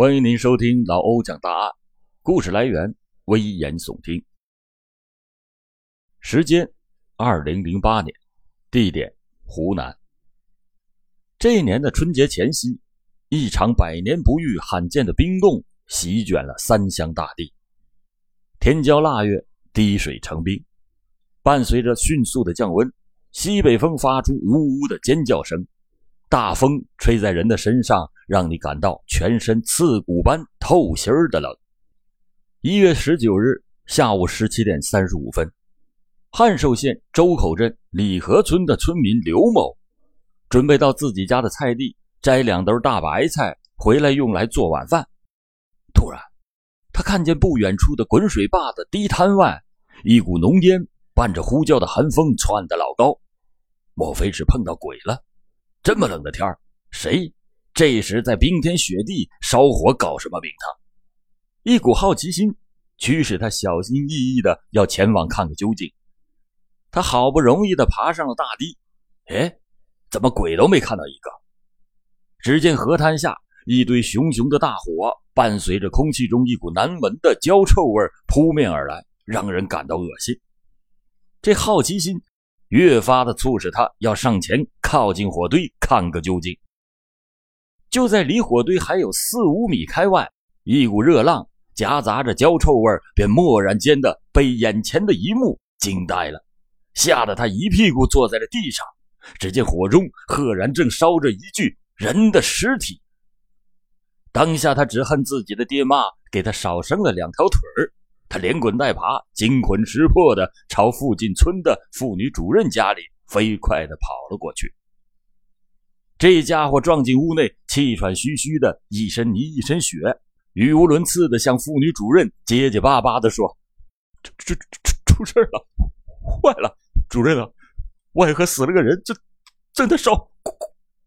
欢迎您收听老欧讲大案，故事来源危言耸听，时间二零零八年，地点湖南。这一年的春节前夕，一场百年不遇、罕见的冰冻席卷了三湘大地。天骄腊月，滴水成冰，伴随着迅速的降温，西北风发出呜呜的尖叫声。大风吹在人的身上，让你感到全身刺骨般透心儿的冷。一月十九日下午十七点三十五分，汉寿县周口镇李河村的村民刘某，准备到自己家的菜地摘两兜大白菜回来用来做晚饭。突然，他看见不远处的滚水坝的堤滩外，一股浓烟伴着呼啸的寒风窜得老高，莫非是碰到鬼了？这么冷的天谁这时在冰天雪地烧火搞什么名堂？一股好奇心驱使他小心翼翼的要前往看个究竟。他好不容易的爬上了大堤，哎，怎么鬼都没看到一个？只见河滩下一堆熊熊的大火，伴随着空气中一股难闻的焦臭味扑面而来，让人感到恶心。这好奇心。越发的促使他要上前靠近火堆看个究竟。就在离火堆还有四五米开外，一股热浪夹杂着焦臭味，便蓦然间的被眼前的一幕惊呆了，吓得他一屁股坐在了地上。只见火中赫然正烧着一具人的尸体。当下他只恨自己的爹妈给他少生了两条腿儿。他连滚带爬，惊魂失魄地朝附近村的妇女主任家里飞快地跑了过去。这家伙撞进屋内，气喘吁吁的，一身泥一身血，语无伦次地向妇女主任结结巴巴地说：“出出出出事了，坏了，主任啊，外河死了个人，正正在烧，快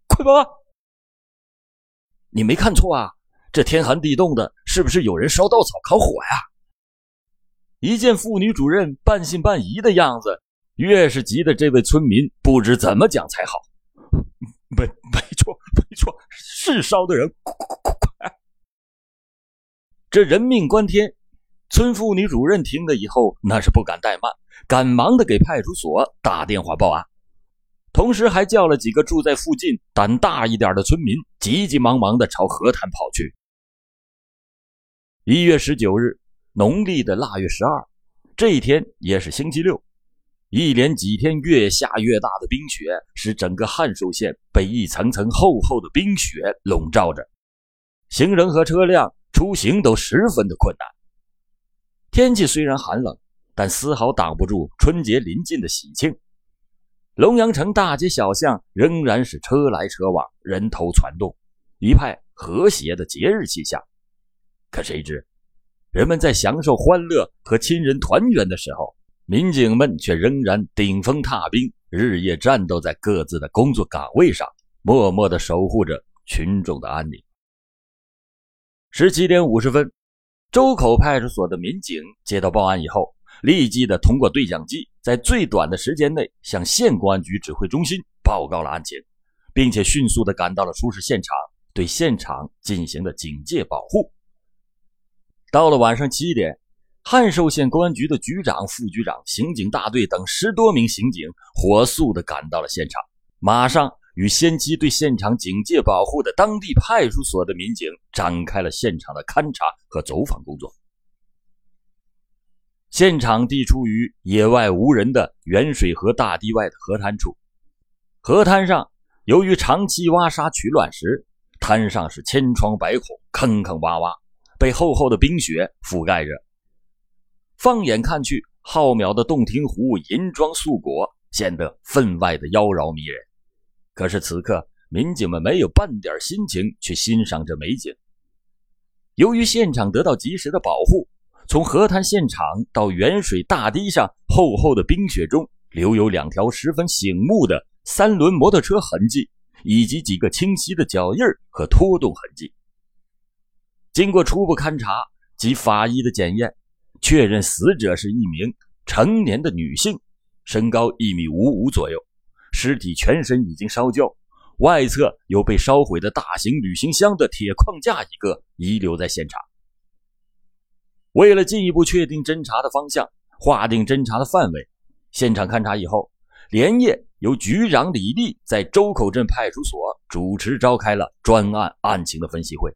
快帮！你没看错啊，这天寒地冻的，是不是有人烧稻草烤火呀？”一见妇女主任半信半疑的样子，越是急得这位村民不知怎么讲才好。没没错没错，是烧的人，快快快快！这人命关天，村妇女主任听了以后，那是不敢怠慢，赶忙的给派出所打电话报案，同时还叫了几个住在附近胆大一点的村民，急急忙忙的朝河滩跑去。一月十九日。农历的腊月十二，这一天也是星期六。一连几天越下越大的冰雪，使整个汉寿县被一层层厚厚的冰雪笼罩着，行人和车辆出行都十分的困难。天气虽然寒冷，但丝毫挡不住春节临近的喜庆。龙阳城大街小巷仍然是车来车往，人头攒动，一派和谐的节日气象。可谁知？人们在享受欢乐和亲人团圆的时候，民警们却仍然顶风踏冰，日夜战斗在各自的工作岗位上，默默地守护着群众的安宁。十七点五十分，周口派出所的民警接到报案以后，立即的通过对讲机，在最短的时间内向县公安局指挥中心报告了案情，并且迅速的赶到了出事现场，对现场进行了警戒保护。到了晚上七点，汉寿县公安局的局长、副局长、刑警大队等十多名刑警火速地赶到了现场，马上与先期对现场警戒保护的当地派出所的民警展开了现场的勘查和走访工作。现场地处于野外无人的沅水河大堤外的河滩处，河滩上由于长期挖沙取卵石，滩上是千疮百孔、坑坑洼洼。被厚厚的冰雪覆盖着，放眼看去，浩渺的洞庭湖银装素裹，显得分外的妖娆迷人。可是此刻，民警们没有半点心情去欣赏这美景。由于现场得到及时的保护，从河滩现场到远水大堤上，厚厚的冰雪中留有两条十分醒目的三轮摩托车痕迹，以及几个清晰的脚印和拖动痕迹。经过初步勘查及法医的检验，确认死者是一名成年的女性，身高一米五五左右，尸体全身已经烧焦，外侧有被烧毁的大型旅行箱的铁框架一个遗留在现场。为了进一步确定侦查的方向，划定侦查的范围，现场勘查以后，连夜由局长李立在周口镇派出所主持召开了专案案情的分析会。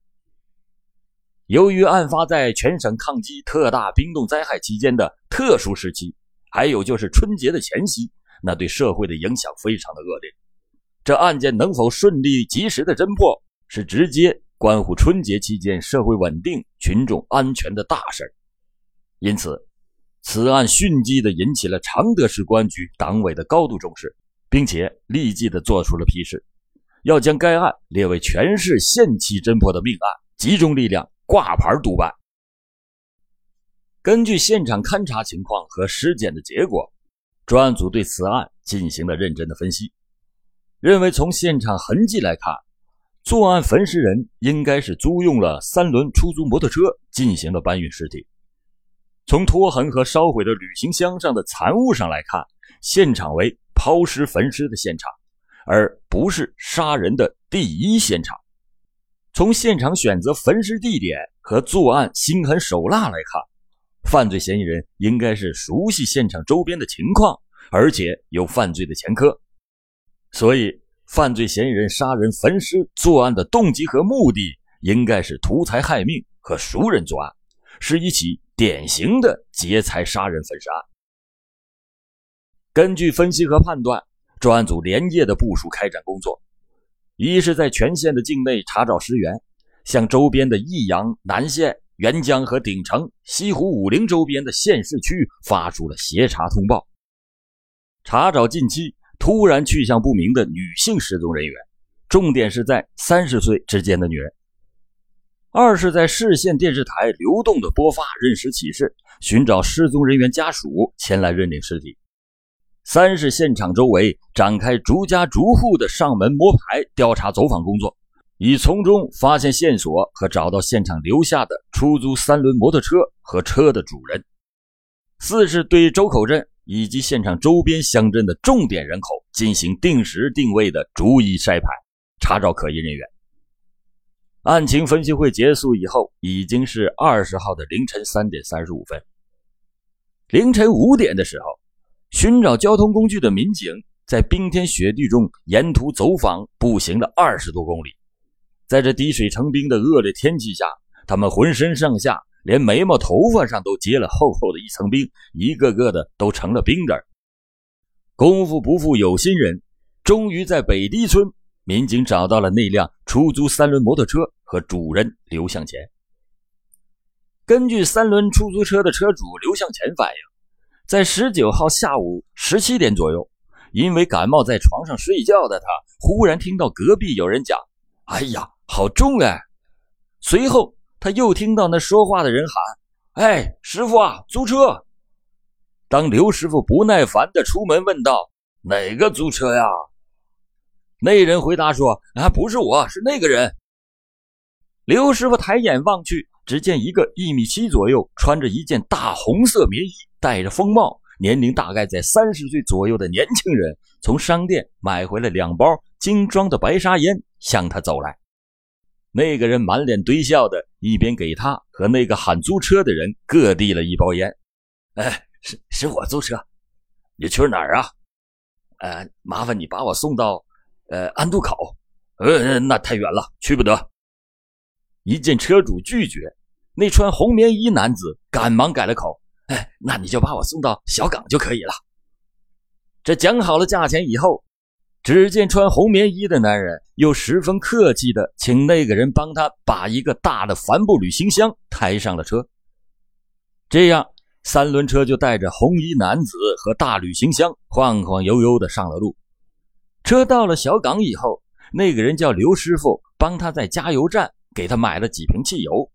由于案发在全省抗击特大冰冻灾害期间的特殊时期，还有就是春节的前夕，那对社会的影响非常的恶劣。这案件能否顺利及时的侦破，是直接关乎春节期间社会稳定、群众安全的大事因此，此案迅即的引起了常德市公安局党委的高度重视，并且立即的做出了批示，要将该案列为全市限期侦破的命案，集中力量挂牌督办。根据现场勘查情况和尸检的结果，专案组对此案进行了认真的分析。认为从现场痕迹来看，作案焚尸人应该是租用了三轮出租摩托车进行了搬运尸体。从拖痕和烧毁的旅行箱上的残物上来看，现场为抛尸焚尸的现场，而不是杀人的第一现场。从现场选择焚尸地点和作案心狠手辣来看，犯罪嫌疑人应该是熟悉现场周边的情况，而且有犯罪的前科。所以，犯罪嫌疑人杀人焚尸作案的动机和目的，应该是图财害命和熟人作案，是一起典型的劫财杀人焚尸案。根据分析和判断，专案组连夜的部署开展工作，一是在全县的境内查找尸源，向周边的益阳、南县、沅江和鼎城、西湖、武陵周边的县市区发出了协查通报，查找近期。突然去向不明的女性失踪人员，重点是在三十岁之间的女人。二是，在市县电视台流动的播发认尸启事，寻找失踪人员家属前来认领尸体。三是现场周围展开逐家逐户的上门摸排调查走访工作，以从中发现线索和找到现场留下的出租三轮摩托车和车的主人。四是对周口镇。以及现场周边乡镇的重点人口进行定时定位的逐一筛排，查找可疑人员。案情分析会结束以后，已经是二十号的凌晨三点三十五分。凌晨五点的时候，寻找交通工具的民警在冰天雪地中沿途走访，步行了二十多公里。在这滴水成冰的恶劣天气下，他们浑身上下。连眉毛、头发上都结了厚厚的一层冰，一个个的都成了冰人功夫不负有心人，终于在北堤村，民警找到了那辆出租三轮摩托车和主人刘向前。根据三轮出租车的车主刘向前反映，在十九号下午十七点左右，因为感冒在床上睡觉的他，忽然听到隔壁有人讲：“哎呀，好重哎！”随后。他又听到那说话的人喊：“哎，师傅啊，租车！”当刘师傅不耐烦的出门问道：“哪个租车呀？”那人回答说：“啊，不是我，是那个人。”刘师傅抬眼望去，只见一个一米七左右，穿着一件大红色棉衣，戴着风帽，年龄大概在三十岁左右的年轻人，从商店买回了两包精装的白沙烟，向他走来。那个人满脸堆笑的，一边给他和那个喊租车的人各递了一包烟。哎，是是我租车，你去哪儿啊？呃，麻烦你把我送到呃安渡口。呃，那太远了，去不得。一见车主拒绝，那穿红棉衣男子赶忙改了口。哎，那你就把我送到小港就可以了。这讲好了价钱以后。只见穿红棉衣的男人又十分客气的请那个人帮他把一个大的帆布旅行箱抬上了车。这样，三轮车就带着红衣男子和大旅行箱晃晃悠悠的上了路。车到了小港以后，那个人叫刘师傅帮他在加油站给他买了几瓶汽油。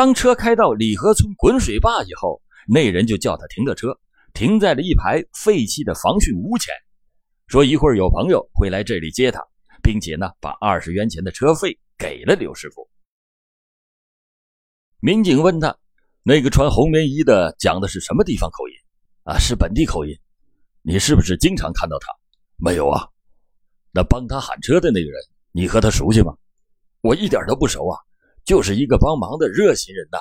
当车开到李河村滚水坝以后，那人就叫他停了车，停在了一排废弃的防汛屋前。说一会儿有朋友会来这里接他，并且呢，把二十元钱的车费给了刘师傅。民警问他：“那个穿红棉衣的讲的是什么地方口音？”啊，是本地口音。你是不是经常看到他？没有啊。那帮他喊车的那个人，你和他熟悉吗？我一点都不熟啊，就是一个帮忙的热心人呐。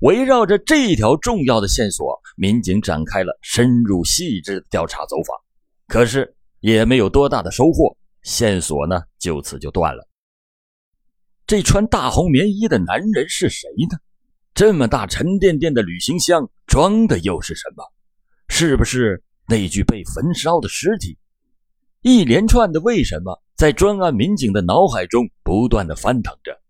围绕着这条重要的线索，民警展开了深入细致的调查走访，可是也没有多大的收获，线索呢就此就断了。这穿大红棉衣的男人是谁呢？这么大沉甸甸的旅行箱装的又是什么？是不是那具被焚烧的尸体？一连串的为什么在专案民警的脑海中不断的翻腾着，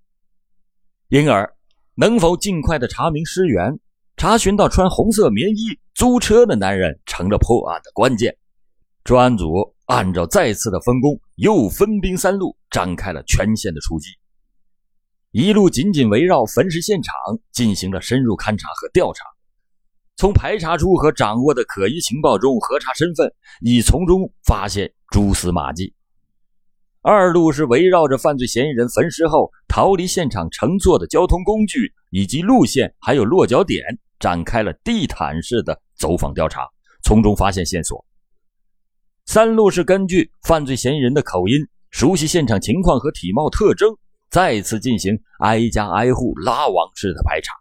因而。能否尽快的查明尸源，查询到穿红色棉衣租车的男人，成了破案的关键。专案组按照再次的分工，又分兵三路，展开了全线的出击。一路紧紧围绕焚尸现场进行了深入勘查和调查，从排查出和掌握的可疑情报中核查身份，以从中发现蛛丝马迹。二路是围绕着犯罪嫌疑人焚尸后逃离现场乘坐的交通工具以及路线，还有落脚点，展开了地毯式的走访调查，从中发现线索。三路是根据犯罪嫌疑人的口音、熟悉现场情况和体貌特征，再次进行挨家挨户拉网式的排查，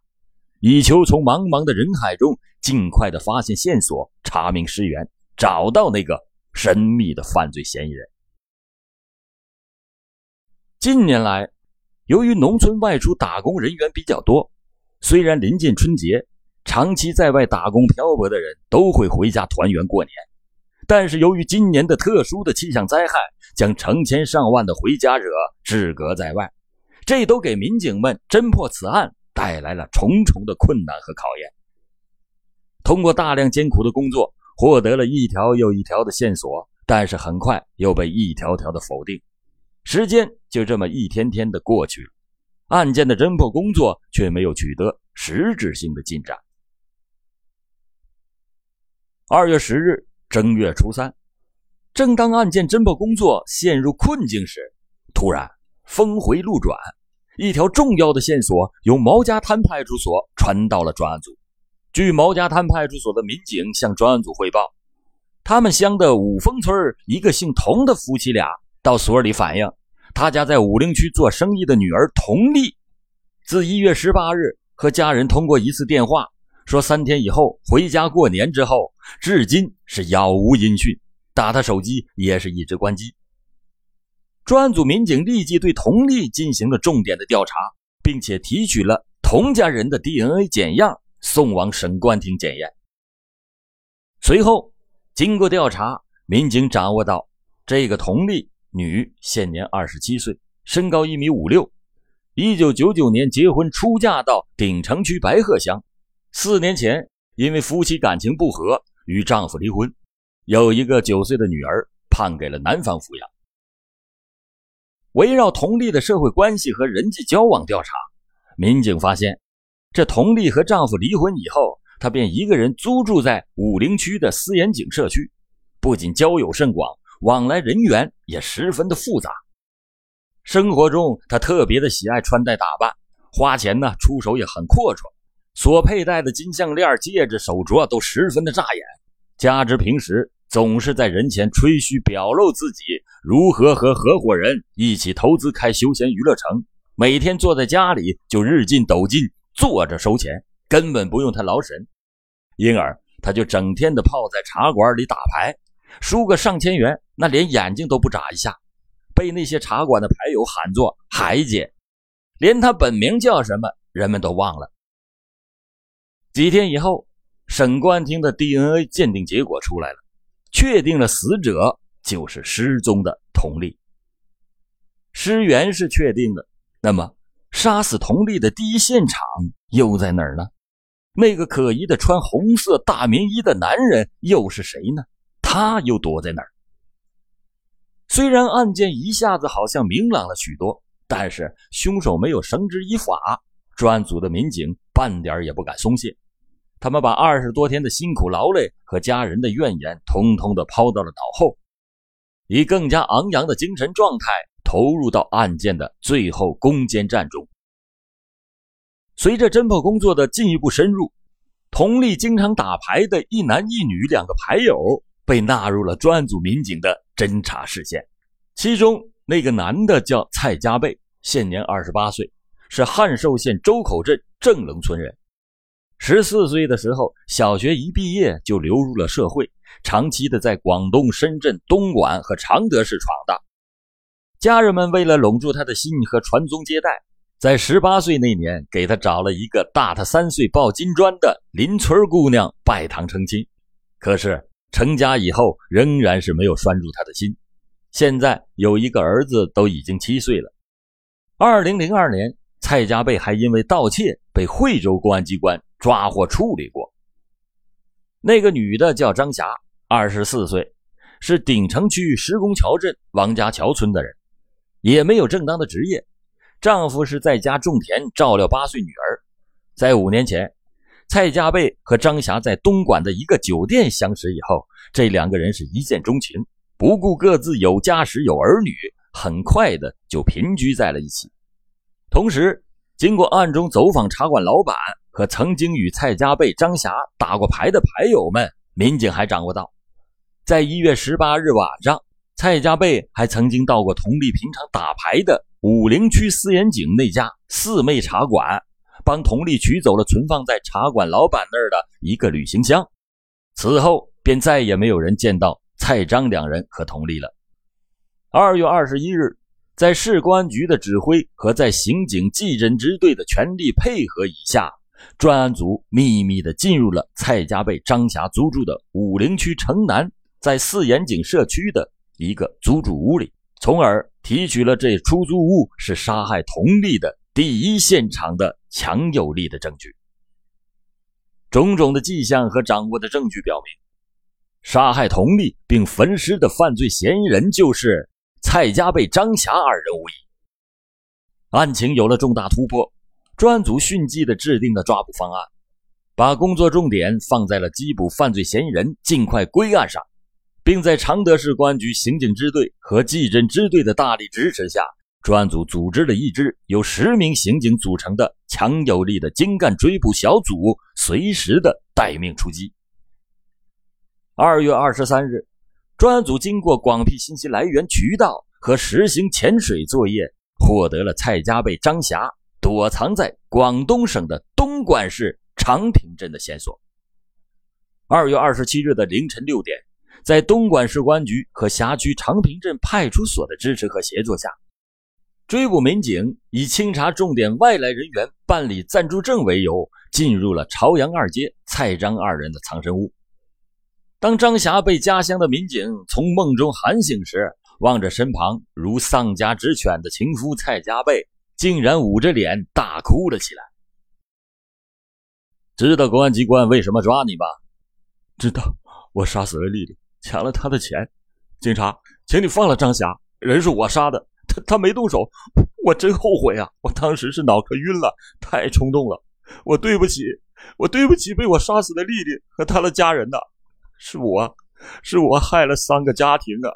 以求从茫茫的人海中尽快的发现线索，查明尸源，找到那个神秘的犯罪嫌疑人。近年来，由于农村外出打工人员比较多，虽然临近春节，长期在外打工漂泊的人都会回家团圆过年，但是由于今年的特殊的气象灾害，将成千上万的回家者置隔在外，这都给民警们侦破此案带来了重重的困难和考验。通过大量艰苦的工作，获得了一条又一条的线索，但是很快又被一条条的否定。时间就这么一天天的过去了，案件的侦破工作却没有取得实质性的进展。二月十日正月初三，正当案件侦破工作陷入困境时，突然峰回路转，一条重要的线索由毛家滩派出所传到了专案组。据毛家滩派出所的民警向专案组汇报，他们乡的五峰村一个姓童的夫妻俩。到所里反映，他家在武陵区做生意的女儿佟丽，自一月十八日和家人通过一次电话，说三天以后回家过年之后，至今是杳无音讯，打他手机也是一直关机。专案组民警立即对佟丽进行了重点的调查，并且提取了佟家人的 DNA 检样，送往省公安厅检验。随后，经过调查，民警掌握到这个佟丽。女，现年二十七岁，身高一米五六，一九九九年结婚出嫁到鼎城区白鹤乡，四年前因为夫妻感情不和与丈夫离婚，有一个九岁的女儿判给了男方抚养。围绕佟丽的社会关系和人际交往调查，民警发现，这佟丽和丈夫离婚以后，她便一个人租住在武陵区的思岩井社区，不仅交友甚广。往来人员也十分的复杂。生活中，他特别的喜爱穿戴打扮，花钱呢出手也很阔绰，所佩戴的金项链、戒指、手镯都十分的扎眼。加之平时总是在人前吹嘘表露自己如何和合伙人一起投资开休闲娱乐城，每天坐在家里就日进斗金，坐着收钱，根本不用他劳神，因而他就整天的泡在茶馆里打牌。输个上千元，那连眼睛都不眨一下，被那些茶馆的牌友喊作“海姐”，连他本名叫什么，人们都忘了。几天以后，省公安厅的 DNA 鉴定结果出来了，确定了死者就是失踪的佟丽。尸源是确定的，那么杀死佟丽的第一现场又在哪儿呢？那个可疑的穿红色大棉衣的男人又是谁呢？他又躲在哪儿？虽然案件一下子好像明朗了许多，但是凶手没有绳之以法，专案组的民警半点也不敢松懈。他们把二十多天的辛苦劳累和家人的怨言，通通的抛到了脑后，以更加昂扬的精神状态投入到案件的最后攻坚战中。随着侦破工作的进一步深入，同力经常打牌的一男一女两个牌友。被纳入了专案组民警的侦查视线。其中那个男的叫蔡家贝，现年二十八岁，是汉寿县周口镇正棱村人。十四岁的时候，小学一毕业就流入了社会，长期的在广东、深圳、东莞和常德市闯荡。家人们为了笼住他的心和传宗接代，在十八岁那年给他找了一个大他三岁抱金砖的邻村姑娘拜堂成亲。可是成家以后，仍然是没有拴住他的心。现在有一个儿子，都已经七岁了。二零零二年，蔡家贝还因为盗窃被惠州公安机关。抓获处理过。那个女的叫张霞，二十四岁，是鼎城区石拱桥镇王家桥村的人，也没有正当的职业。丈夫是在家种田照料八岁女儿。在五年前，蔡家贝和张霞在东莞的一个酒店相识以后，这两个人是一见钟情，不顾各自有家室有儿女，很快的就平居在了一起。同时，经过暗中走访茶馆老板。和曾经与蔡家贝、张霞打过牌的牌友们，民警还掌握到，在一月十八日晚上，蔡家贝还曾经到过同利平常打牌的武陵区四眼井那家四妹茶馆，帮同利取走了存放在茶馆老板那儿的一个旅行箱。此后便再也没有人见到蔡张两人和同利了。二月二十一日，在市公安局的指挥和在刑警技侦支队的全力配合以下。专案组秘密地进入了蔡家贝、张霞租住的武陵区城南，在四眼井社区的一个租住屋里，从而提取了这出租屋是杀害佟丽的第一现场的强有力的证据。种种的迹象和掌握的证据表明，杀害佟丽并焚尸的犯罪嫌疑人就是蔡家贝、张霞二人无疑。案情有了重大突破。专案组迅即的制定了抓捕方案，把工作重点放在了缉捕犯罪嫌疑人、尽快归案上，并在常德市公安局刑警支队和技侦支队的大力支持下，专案组组织了一支由十名刑警组成的强有力的精干追捕小组，随时的待命出击。二月二十三日，专案组经过广辟信息来源渠道和实行潜水作业，获得了蔡家贝、张霞。躲藏在广东省的东莞市长坪镇的线索。二月二十七日的凌晨六点，在东莞市公安局和辖区长坪镇派出所的支持和协作下，追捕民警以清查重点外来人员办理暂住证为由，进入了朝阳二街蔡张二人的藏身屋。当张霞被家乡的民警从梦中喊醒时，望着身旁如丧家之犬的情夫蔡家贝。竟然捂着脸大哭了起来。知道公安机关为什么抓你吗？知道，我杀死了丽丽，抢了她的钱。警察，请你放了张霞，人是我杀的，他他没动手，我真后悔啊！我当时是脑壳晕了，太冲动了。我对不起，我对不起被我杀死的丽丽和她的家人呐，是我，是我害了三个家庭啊！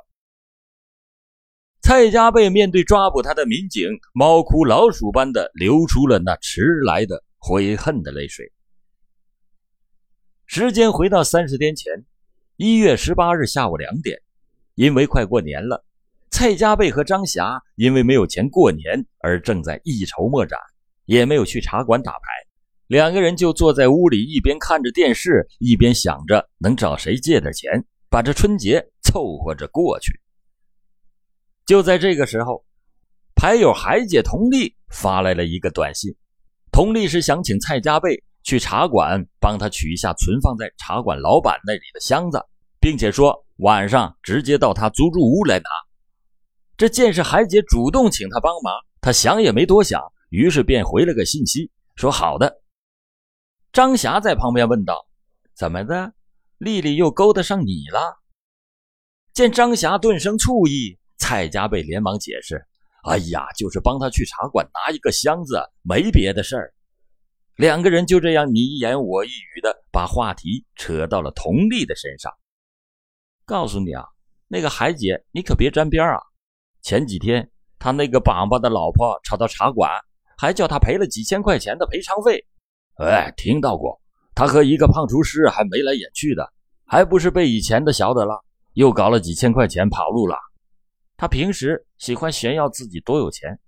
蔡家贝面对抓捕他的民警，猫哭老鼠般的流出了那迟来的悔恨的泪水。时间回到三十天前，一月十八日下午两点，因为快过年了，蔡家贝和张霞因为没有钱过年而正在一筹莫展，也没有去茶馆打牌，两个人就坐在屋里，一边看着电视，一边想着能找谁借点钱，把这春节凑合着过去。就在这个时候，牌友海姐佟丽发来了一个短信。佟丽是想请蔡家贝去茶馆帮他取一下存放在茶馆老板那里的箱子，并且说晚上直接到他租住屋来拿。这见是海姐主动请他帮忙，他想也没多想，于是便回了个信息说好的。张霞在旁边问道：“怎么的？丽丽又勾搭上你了？”见张霞顿生醋意。蔡家贝连忙解释：“哎呀，就是帮他去茶馆拿一个箱子，没别的事儿。”两个人就这样你一言我一语的把话题扯到了佟丽的身上。告诉你啊，那个海姐，你可别沾边啊！前几天他那个榜榜的老婆吵到茶馆，还叫他赔了几千块钱的赔偿费。哎，听到过，他和一个胖厨师还眉来眼去的，还不是被以前的晓得了。又搞了几千块钱跑路了。他平时喜欢炫耀自己多有钱，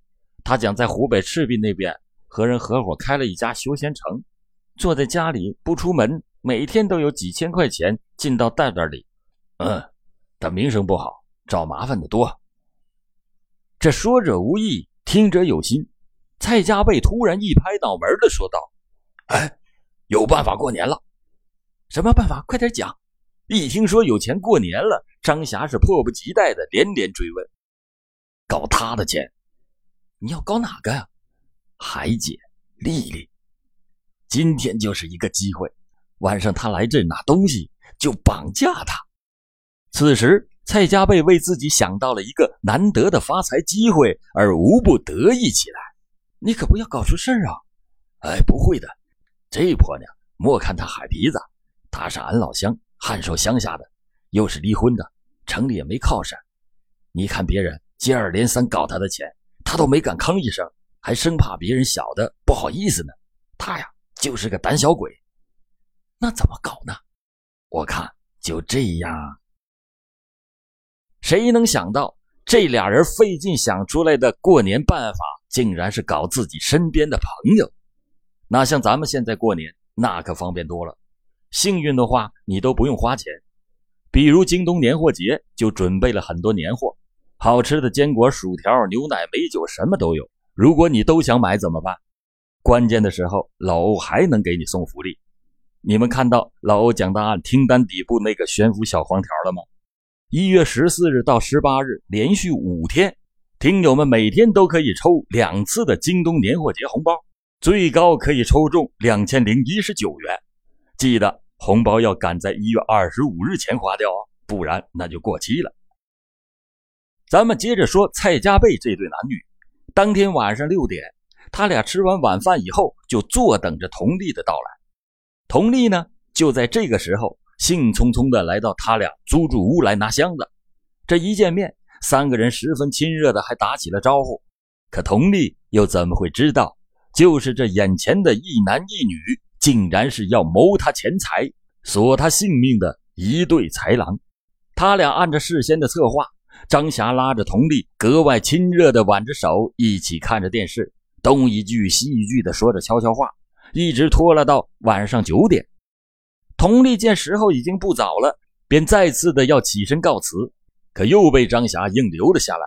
他讲在湖北赤壁那边和人合伙开了一家休闲城，坐在家里不出门，每天都有几千块钱进到袋袋里。嗯，他名声不好，找麻烦的多。这说者无意，听者有心。蔡家贝突然一拍脑门的说道：“哎，有办法过年了！什么办法？快点讲！”一听说有钱过年了，张霞是迫不及待的连连追问：“搞他的钱？你要搞哪个呀？”海姐，丽丽，今天就是一个机会，晚上他来这拿东西，就绑架他。此时，蔡家贝为自己想到了一个难得的发财机会，而无不得意起来。你可不要搞出事儿啊！哎，不会的，这婆娘莫看她海皮子，她是俺老乡，汉寿乡下的，又是离婚的，城里也没靠山。你看别人接二连三搞她的钱，她都没敢吭一声，还生怕别人晓得不好意思呢。她呀，就是个胆小鬼。那怎么搞呢？我看就这样。谁能想到这俩人费劲想出来的过年办法？竟然是搞自己身边的朋友，那像咱们现在过年，那可方便多了。幸运的话，你都不用花钱。比如京东年货节就准备了很多年货，好吃的坚果、薯条、牛奶、美酒，什么都有。如果你都想买怎么办？关键的时候，老欧还能给你送福利。你们看到老欧讲答案听单底部那个悬浮小黄条了吗？一月十四日到十八日，连续五天。听友们每天都可以抽两次的京东年货节红包，最高可以抽中两千零一十九元。记得红包要赶在一月二十五日前花掉哦，不然那就过期了。咱们接着说蔡家贝这对男女。当天晚上六点，他俩吃完晚饭以后，就坐等着佟丽的到来。佟丽呢，就在这个时候兴冲冲的来到他俩租住屋来拿箱子。这一见面。三个人十分亲热的，还打起了招呼。可佟丽又怎么会知道，就是这眼前的一男一女，竟然是要谋他钱财、索他性命的一对豺狼。他俩按着事先的策划，张霞拉着佟丽，格外亲热的挽着手，一起看着电视，东一句西一句的说着悄悄话，一直拖拉到晚上九点。佟丽见时候已经不早了，便再次的要起身告辞。可又被张霞硬留了下来，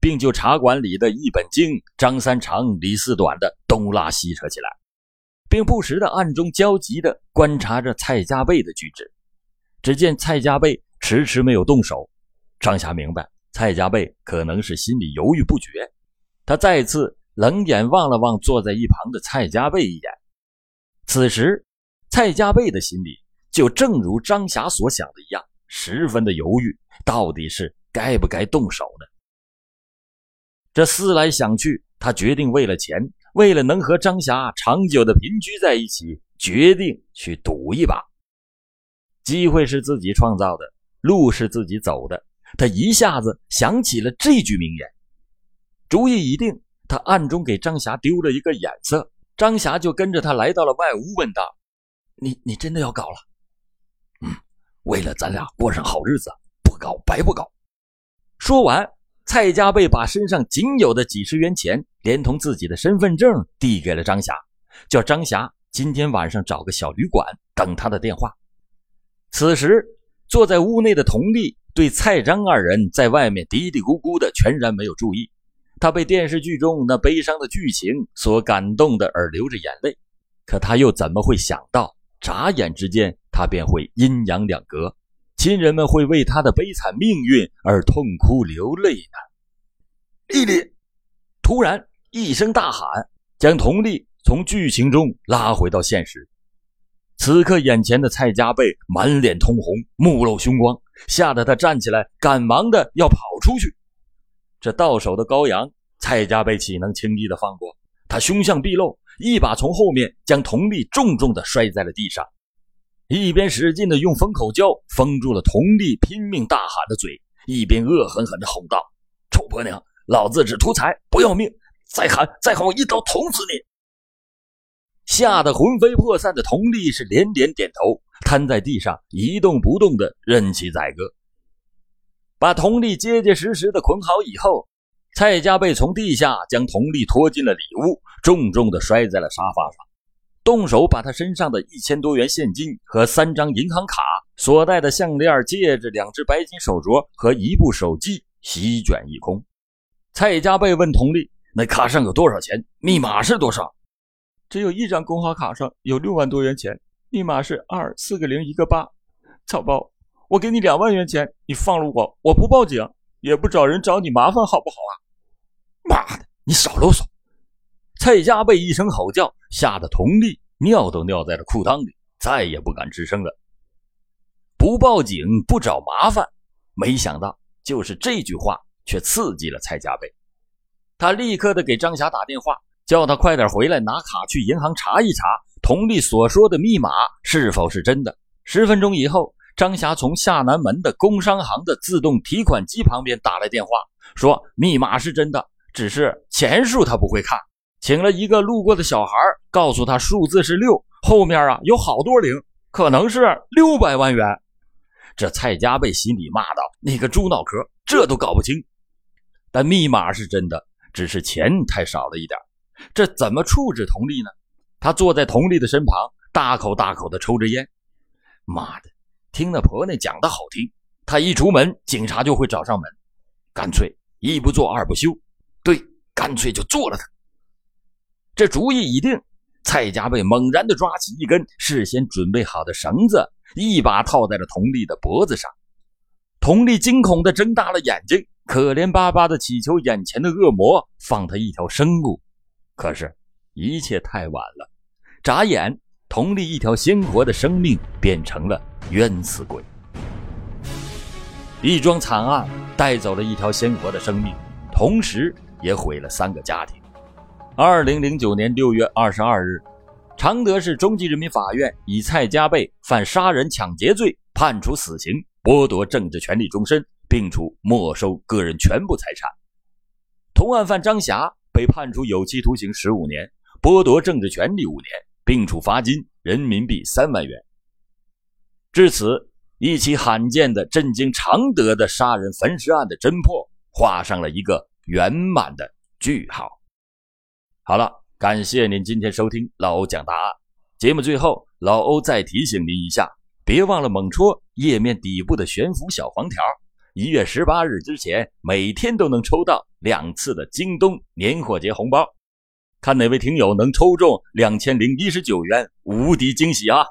并就茶馆里的一本经、张三长、李四短的东拉西扯起来，并不时的暗中焦急的观察着蔡家贝的举止。只见蔡家贝迟迟没有动手，张霞明白蔡家贝可能是心里犹豫不决。他再次冷眼望了望坐在一旁的蔡家贝一眼。此时，蔡家贝的心里就正如张霞所想的一样，十分的犹豫。到底是该不该动手呢？这思来想去，他决定为了钱，为了能和张霞长久的平居在一起，决定去赌一把。机会是自己创造的，路是自己走的。他一下子想起了这句名言，主意已定。他暗中给张霞丢了一个眼色，张霞就跟着他来到了外屋，问道：“你你真的要搞了？”“，为了咱俩过上好日子。”不搞白不搞！说完，蔡家贝把身上仅有的几十元钱，连同自己的身份证递给了张霞，叫张霞今天晚上找个小旅馆等他的电话。此时，坐在屋内的佟丽对蔡张二人在外面嘀嘀咕咕的全然没有注意，他被电视剧中那悲伤的剧情所感动的而流着眼泪。可他又怎么会想到，眨眼之间他便会阴阳两隔？亲人们会为他的悲惨命运而痛哭流泪呢。丽丽突然一声大喊，将佟丽从剧情中拉回到现实。此刻，眼前的蔡家贝满脸通红，目露凶光，吓得他站起来，赶忙的要跑出去。这到手的羔羊，蔡家贝岂能轻易的放过？他凶相毕露，一把从后面将佟丽重重的摔在了地上。一边使劲的用封口胶封住了佟丽拼命大喊的嘴，一边恶狠狠的吼道：“臭婆娘，老子只图财不要命！再喊再喊，我一刀捅死你！”吓得魂飞魄散的佟丽是连连点头，瘫在地上一动不动的任其宰割。把佟丽结结实实的捆好以后，蔡家贝从地下将佟丽拖进了里屋，重重的摔在了沙发上，动手把他身上的一千多元现金和三张银行卡、所戴的项链、戒指、两只白金手镯和一部手机席卷一空。蔡家贝问佟丽：“那卡上有多少钱？密码是多少？”只有一张工行卡上有六万多元钱，密码是二四个零一个八。草包。我给你两万元钱，你放了我，我不报警，也不找人找你麻烦，好不好啊？妈的，你少啰嗦！蔡家贝一声吼叫，吓得佟丽尿都尿在了裤裆里，再也不敢吱声了。不报警，不找麻烦，没想到就是这句话却刺激了蔡家贝。他立刻的给张霞打电话，叫他快点回来拿卡去银行查一查，佟丽所说的密码是否是真的。十分钟以后。张霞从下南门的工商行的自动提款机旁边打来电话，说密码是真的，只是钱数他不会看，请了一个路过的小孩告诉他数字是六，后面啊有好多零，可能是六百万元。这蔡家被心里骂道：“你个猪脑壳，这都搞不清。”但密码是真的，只是钱太少了一点。这怎么处置佟丽呢？他坐在佟丽的身旁，大口大口的抽着烟。妈的！听那婆娘讲的好听，他一出门，警察就会找上门。干脆一不做二不休，对，干脆就做了他。这主意已定，蔡家贝猛然的抓起一根事先准备好的绳子，一把套在了佟丽的脖子上。佟丽惊恐的睁大了眼睛，可怜巴巴的祈求眼前的恶魔放他一条生路。可是，一切太晚了，眨眼。佟丽一条鲜活的生命变成了冤死鬼，一桩惨案带走了一条鲜活的生命，同时也毁了三个家庭。二零零九年六月二十二日，常德市中级人民法院以蔡家贝犯杀人抢劫罪判处死刑，剥夺政治权利终身，并处没收个人全部财产。同案犯张霞被判处有期徒刑十五年，剥夺政治权利五年。并处罚金人民币三万元。至此，一起罕见的震惊常德的杀人焚尸案的侦破画上了一个圆满的句号。好了，感谢您今天收听老欧讲答案。节目最后，老欧再提醒您一下，别忘了猛戳页面底部的悬浮小黄条。一月十八日之前，每天都能抽到两次的京东年货节红包。看哪位听友能抽中两千零一十九元，无敌惊喜啊！